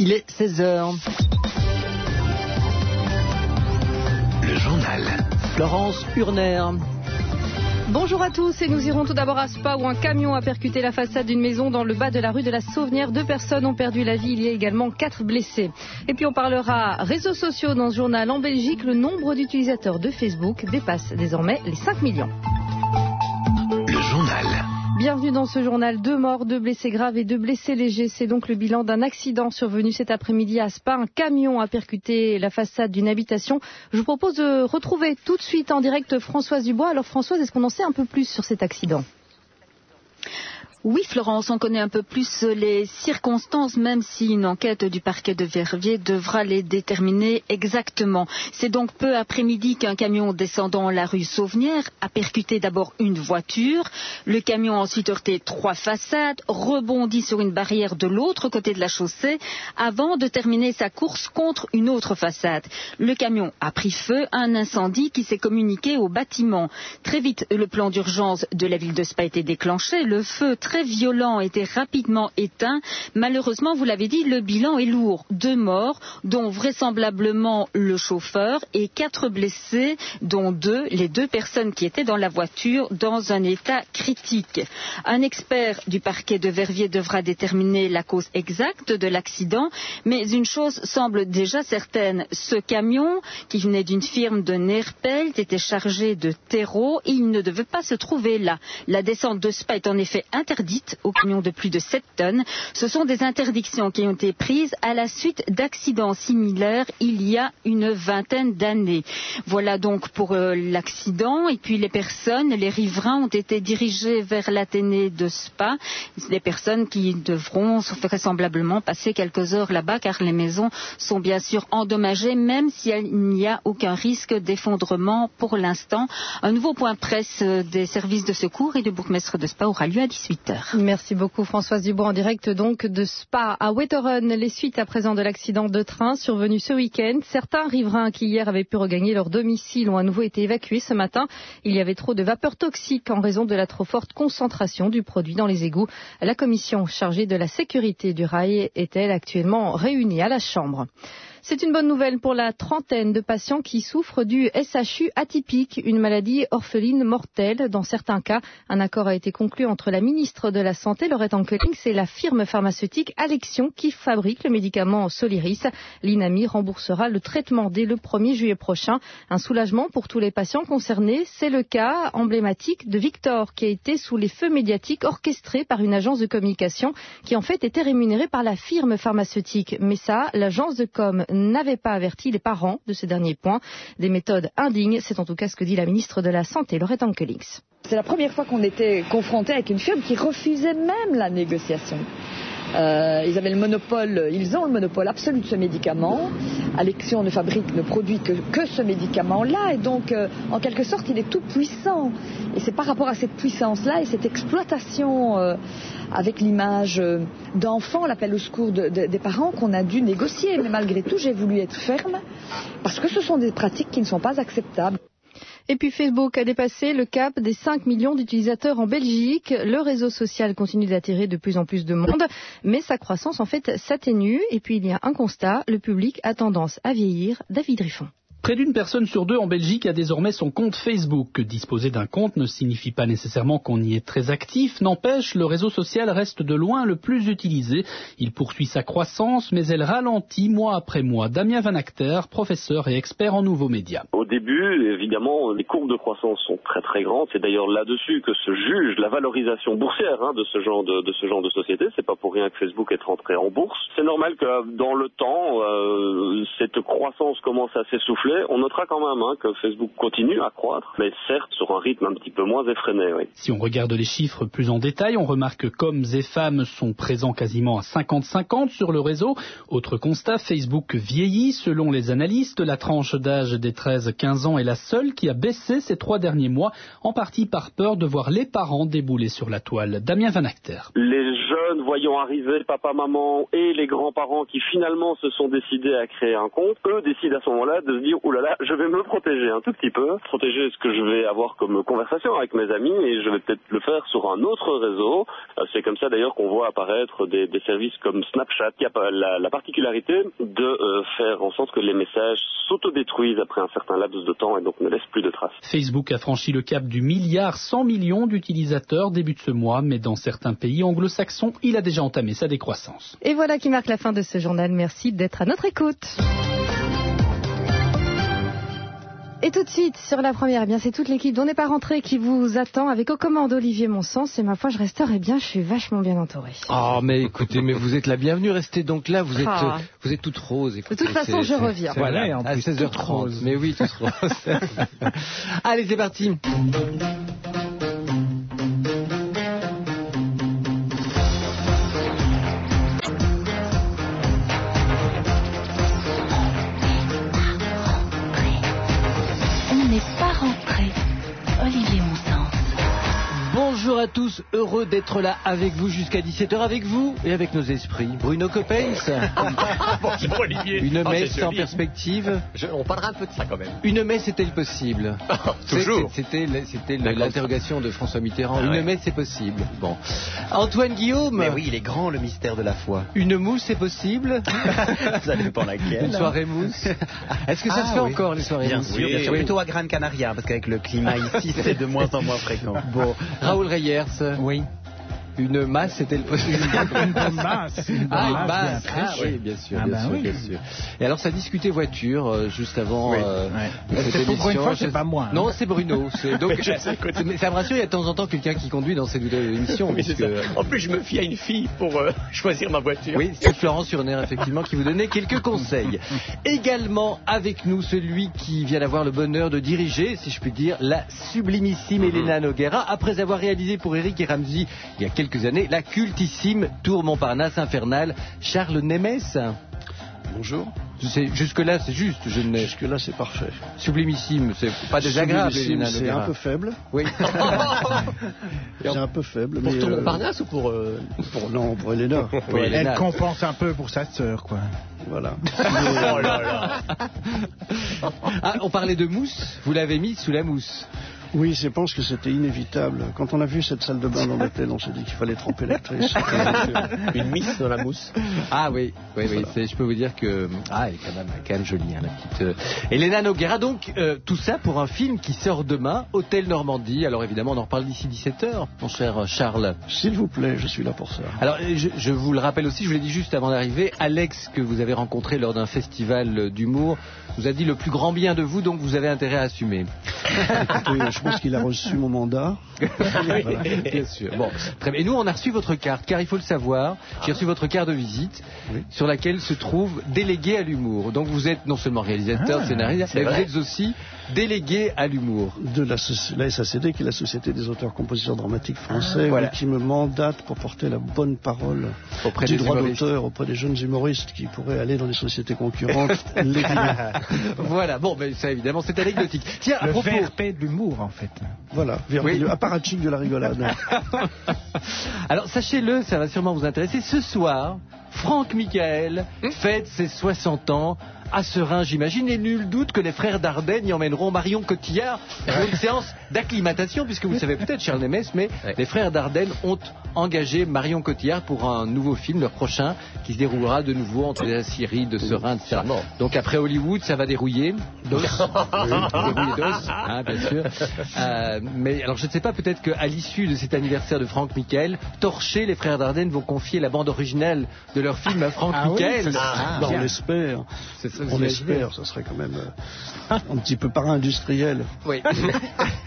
Il est 16h. Le journal. Florence Urner. Bonjour à tous et nous irons tout d'abord à Spa où un camion a percuté la façade d'une maison dans le bas de la rue de la Sauvenière. Deux personnes ont perdu la vie, il y a également quatre blessés. Et puis on parlera réseaux sociaux dans ce journal. En Belgique, le nombre d'utilisateurs de Facebook dépasse désormais les 5 millions. Le journal. Bienvenue dans ce journal. Deux morts, deux blessés graves et deux blessés légers. C'est donc le bilan d'un accident survenu cet après-midi à Spa. Un camion a percuté la façade d'une habitation. Je vous propose de retrouver tout de suite en direct Françoise Dubois. Alors Françoise, est-ce qu'on en sait un peu plus sur cet accident? Oui, Florence, on connaît un peu plus les circonstances, même si une enquête du parquet de Verviers devra les déterminer exactement. C'est donc peu après-midi qu'un camion descendant la rue Sauvenière a percuté d'abord une voiture. Le camion a ensuite heurté trois façades, rebondi sur une barrière de l'autre côté de la chaussée, avant de terminer sa course contre une autre façade. Le camion a pris feu, un incendie qui s'est communiqué au bâtiment. Très vite, le plan d'urgence de la ville de Spa a été déclenché. Le feu très violent était rapidement éteint. Malheureusement, vous l'avez dit, le bilan est lourd. Deux morts, dont vraisemblablement le chauffeur, et quatre blessés, dont deux, les deux personnes qui étaient dans la voiture, dans un état critique. Un expert du parquet de Verviers devra déterminer la cause exacte de l'accident, mais une chose semble déjà certaine. Ce camion, qui venait d'une firme de Nerpelt, était chargé de terreau. Il ne devait pas se trouver là. La descente de Spa est en effet interdite interdites aux camions de plus de 7 tonnes. Ce sont des interdictions qui ont été prises à la suite d'accidents similaires il y a une vingtaine d'années. Voilà donc pour euh, l'accident. Et puis les personnes, les riverains ont été dirigés vers l'Athénée de Spa. Des personnes qui devront vraisemblablement passer quelques heures là-bas car les maisons sont bien sûr endommagées même s'il n'y a aucun risque d'effondrement pour l'instant. Un nouveau point presse euh, des services de secours et du bourgmestre de Spa aura lieu à 18 Merci beaucoup Françoise Dubois en direct donc de Spa à Wetteren. Les suites à présent de l'accident de train survenu ce week-end. Certains riverains qui hier avaient pu regagner leur domicile ont à nouveau été évacués ce matin. Il y avait trop de vapeur toxique en raison de la trop forte concentration du produit dans les égouts. La commission chargée de la sécurité du rail est-elle actuellement réunie à la Chambre? C'est une bonne nouvelle pour la trentaine de patients qui souffrent du SHU atypique, une maladie orpheline mortelle. Dans certains cas, un accord a été conclu entre la ministre de la Santé, Lorette Ankelings, et la firme pharmaceutique Alexion qui fabrique le médicament Soliris. L'INAMI remboursera le traitement dès le 1er juillet prochain. Un soulagement pour tous les patients concernés. C'est le cas emblématique de Victor qui a été sous les feux médiatiques orchestré par une agence de communication qui en fait était rémunérée par la firme pharmaceutique. Mais ça, l'agence de com n'avait pas averti les parents de ces derniers points. Des méthodes indignes, c'est en tout cas ce que dit la ministre de la Santé, Loretta Ankelings. C'est la première fois qu'on était confronté avec une firme qui refusait même la négociation. Euh, ils avaient le monopole, ils ont le monopole absolu de ce médicament. Alexion ne fabrique, ne produit que, que ce médicament-là, et donc, euh, en quelque sorte, il est tout puissant. Et c'est par rapport à cette puissance-là et cette exploitation euh, avec l'image euh, d'enfants, l'appel au secours de, de, des parents qu'on a dû négocier. Mais malgré tout, j'ai voulu être ferme parce que ce sont des pratiques qui ne sont pas acceptables. Et puis Facebook a dépassé le cap des 5 millions d'utilisateurs en Belgique. Le réseau social continue d'attirer de plus en plus de monde, mais sa croissance en fait s'atténue. Et puis il y a un constat, le public a tendance à vieillir. David Riffon. Près d'une personne sur deux en Belgique a désormais son compte Facebook. Disposer d'un compte ne signifie pas nécessairement qu'on y est très actif. N'empêche, le réseau social reste de loin le plus utilisé. Il poursuit sa croissance, mais elle ralentit mois après mois. Damien Van Acter, professeur et expert en nouveaux médias. Au début, évidemment, les courbes de croissance sont très très grandes. C'est d'ailleurs là-dessus que se juge la valorisation boursière hein, de ce genre de, de, ce genre société. C'est pas pour rien que Facebook est rentré en bourse. C'est normal que dans le temps, euh, cette croissance commence à s'essouffler on notera quand même hein, que Facebook continue à croître, mais certes sur un rythme un petit peu moins effréné. Oui. Si on regarde les chiffres plus en détail, on remarque que hommes et femmes sont présents quasiment à 50-50 sur le réseau. Autre constat, Facebook vieillit. Selon les analystes, la tranche d'âge des 13-15 ans est la seule qui a baissé ces trois derniers mois, en partie par peur de voir les parents débouler sur la toile. Damien Van Acter. Les jeunes voyant arriver papa, maman et les grands-parents qui finalement se sont décidés à créer un compte, eux décident à ce moment-là de se dire oh là là, je vais me protéger un tout petit peu, protéger ce que je vais avoir comme conversation avec mes amis et je vais peut-être le faire sur un autre réseau. Euh, C'est comme ça d'ailleurs qu'on voit apparaître des, des services comme Snapchat qui a la particularité de euh, faire en sorte que les messages s'autodétruisent après un certain laps de temps et donc ne laissent plus de traces. Facebook a franchi le cap du milliard 100 millions d'utilisateurs début de ce mois, mais dans certains pays anglo-saxons, il a déjà entamé sa décroissance. Et voilà qui marque la fin de ce journal. Merci d'être à notre écoute. Et tout de suite, sur la première, eh bien, c'est toute l'équipe dont n'est pas rentrée qui vous attend avec aux commandes Olivier Monsens. Et ma foi, je resterai bien, je suis vachement bien entourée. Oh, mais écoutez, mais vous êtes la bienvenue. Restez donc là. Vous êtes, Ah. euh, vous êtes toute rose. écoutez, toute façon, je reviens. Voilà, vrai, en à plus, 16h30. toute rose. Mais oui, toute rose. Allez, c'est parti. Olivier Monsens. Bonjour à tous, heureux d'être là avec vous jusqu'à 17h avec vous et avec nos esprits. Bruno Coppens, Bonjour Olivier. une Oh, messe sans perspective. Je- on parlera un peu de ça quand même. Une messe est-elle possible Toujours. C'est- C'était l'interrogation de François Mitterrand. Ah Une ouais. messe est possible. Bon. Antoine Guillaume. Mais oui, il est grand le mystère de la foi. Une mousse est possible Ça dépend laquelle. Une soirée mousse Est-ce que ça Ah se fait oui. encore les soirées Bien mousses sûr, bien sûr. Oui. Plutôt à Gran Canaria, parce qu'avec le climat ici, c'est de moins en moins fréquent. Bon, Raoul Reyers. Oui. Une masse est-elle possible Une bonne masse. Une Ah, une masse Ah, oui, bien sûr, Ah, bien sûr, oui. bien sûr. Et alors, ça discutait voiture euh, juste avant. Oui, euh, ouais. cette C'est pour une émission. fois, c'est pas moi, hein. Non, c'est Bruno. Donc. Je sais, ça me rassure, il y a de temps en temps quelqu'un qui conduit dans cette émission. Puisque-. En plus, je me fie à une fille pour euh, choisir ma voiture. Oui, c'est Florence Surner, effectivement, qui vous donnait quelques conseils. Également avec nous, celui qui vient d'avoir le bonheur de diriger, si je puis dire, la sublimissime Elena Noguera, après avoir réalisé pour Eric et Ramsey, il y a quelques années, la cultissime Tour Montparnasse infernale, Charles Nemes. Bonjour. Jusque-là, c'est juste. Je ne... Jusque-là, c'est parfait. Sublimissime, c'est pas désagréable, C'est un peu faible. Oui. C'est un peu faible. Pour mais, ton euh, Montparnasse ou pour... euh, pour- Non, pour Elena. Oui, Elena. Elle compense un peu pour sa sœur, quoi. Voilà. Oh là là. Ah, on parlait de mousse, vous l'avez mis sous la mousse. Oui, je pense que c'était inévitable. Quand on a vu cette salle de bain dans l'hôtel, on s'est dit qu'il fallait tremper l'actrice. Une miss dans la mousse. Ah oui, oui, oui. Je peux vous dire que ah, elle est quand même, quand même jolie, hein, la petite euh, Elena Noguera. Donc euh, tout ça pour un film qui sort demain, Hôtel Normandie. Alors évidemment, on en reparle d'ici 17 h mon cher Charles. S'il vous plaît, je suis là pour ça. Alors euh, je, je vous le rappelle aussi, je vous l'ai dit juste avant d'arriver, Alex que vous avez rencontré lors d'un festival euh, d'humour vous a dit le plus grand bien de vous, donc vous avez intérêt à assumer. Écoutez, je pense qu'il a reçu mon mandat. Voilà, bien sûr. Bon, très bien. Et nous, on a reçu votre carte, car il faut le savoir, j'ai reçu votre carte de visite, Oui. sur laquelle se trouve délégué à l'humour. Donc vous êtes non seulement réalisateur, Ah, scénariste, mais vous êtes aussi délégué à l'humour. de la, SACD, qui est la Société des auteurs compositeurs dramatiques français, voilà. qui me mandate pour porter la bonne parole Auprès du des droit d'auteur auprès des jeunes humoristes qui pourraient aller dans des sociétés concurrentes. les voilà, bon, mais ça évidemment, c'est anecdotique. Tiens, à Le propos... VRP de l'humour, en fait. voilà, vers- Oui. le apparatchik de la rigolade. Alors sachez-le, ça va sûrement vous intéresser. Ce soir, Franck Michael fête ses 60 ans à Serein, j'imagine, et nul doute que les frères Dardenne y emmèneront Marion Cotillard pour une séance d'acclimatation, puisque vous le savez peut-être, Charles Nemes, mais les frères Dardenne ont engagé Marion Cotillard pour un nouveau film, leur prochain, qui se déroulera de nouveau entre la Syrie, de Serein, etc. Donc après Hollywood, ça va dérouiller. Dos. Oui, dérouiller dos, hein, bien sûr. Euh, mais alors je ne sais pas, peut-être qu'à l'issue de cet anniversaire de Franck Michael, Torché, les frères Dardenne vont confier la bande originale de leur film à Franck Ah oui, Michael. ça. Ah, Bah, on tiens. l'espère. Ça, On l'espère, ça serait quand même euh, un petit peu para-industriel. Oui.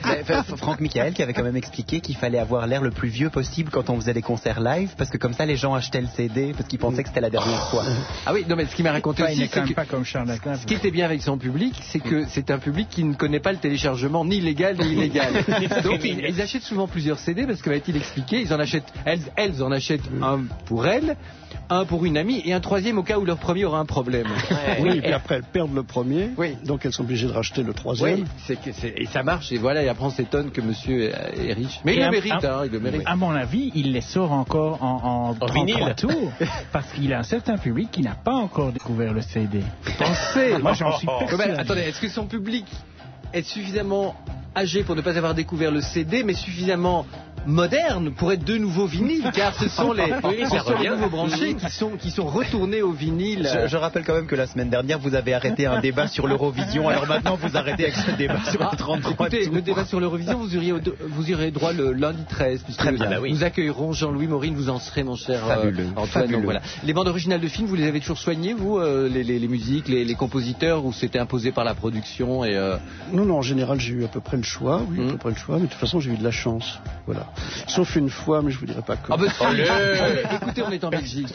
Enfin, Franck Michael qui avait quand même expliqué qu'il fallait avoir l'air le plus vieux possible quand on faisait des concerts live, parce que comme ça les gens achetaient le CD parce qu'ils pensaient que c'était la dernière fois. Ah oui, non mais ce qui m'a raconté Enfin, aussi, c'est même que pas comme Charles ce qui était bien avec son public, c'est que c'est un public qui ne connaît pas le téléchargement ni légal ni illégal. Donc ils, ils achètent souvent plusieurs CD parce que va-t-il expliquer, ils en achètent, elles, elles en achètent un pour elles, un pour une amie et un troisième au cas où leur premier aura un problème. Oui, et puis après elles perdent le premier, Oui. donc elles sont obligées de racheter le troisième. Oui, et ça marche et voilà. après on s'étonne que monsieur est est riche. Mais il Et le à- mérite, à- hein, il le mérite. À mon avis, il les sort encore en, en, vinyle. 33 tours parce qu'il a un certain public qui n'a pas encore découvert le CD. Pensez Moi, j'en suis Ouais, mais persuadé. Attendez, est-ce que son public est suffisamment âgé pour ne pas avoir découvert le CD, mais suffisamment moderne pour être de nouveau vinyle, car ce sont les, Oui, ce ça sont les nouveaux branchés qui sont, qui sont retournés au vinyle. Je, je rappelle quand même que la semaine dernière, vous avez arrêté un débat sur l'Eurovision. Alors maintenant, vous arrêtez avec ce débat sur les 33 Ah, Écoutez, tours. le débat sur l'Eurovision, vous auriez, vous irez droit le lundi 13, puisque Très bien. Ah bah oui. nous accueillerons Jean-Louis Maureen, vous en serez mon cher euh, Fabuleux, Antoine. fabuleux. Donc, voilà. Les bandes originales de films, vous les avez toujours soignées, vous, euh, les, les- les musiques, les, les compositeurs, ou c'était imposé par la production et euh, Non, non, en général, j'ai eu à peu près le choix, oui, à peu près le choix, mais de toute façon, j'ai eu de la chance. Voilà. Sauf une fois, mais je vous dirai pas Ah comment. bah si. Écoutez, on est en Belgique.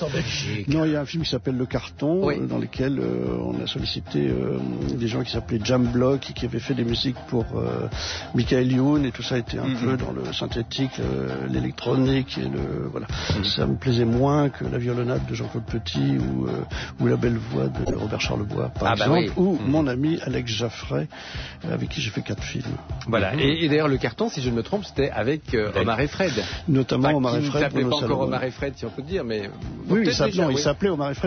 Non, il y a un film qui s'appelle Le Carton, Oui. euh, dans lequel euh, on a sollicité euh, des gens qui s'appelaient Jam Block et qui avaient fait des musiques pour euh, Michael Youn et tout ça était un Mhm. peu dans le synthétique, euh, l'électronique et le voilà. Mhm. Ça me plaisait moins que la violonade de Jean-Claude Petit ou, euh, ou la belle voix de Robert Charlebois, par Ah bah exemple, oui. ou Mhm. mon ami Alex Jaffray, avec qui j'ai fait quatre films. Voilà. Et, et d'ailleurs, le carton, si je ne me trompe, c'était avec euh, Omar et Fred. Notamment Enfin, Omar et ne Fred s'appelait pour pas nos encore. Omar et Fred, si on peut dire, mais Oui, il s'appelait, il s'appelait Omar et Fred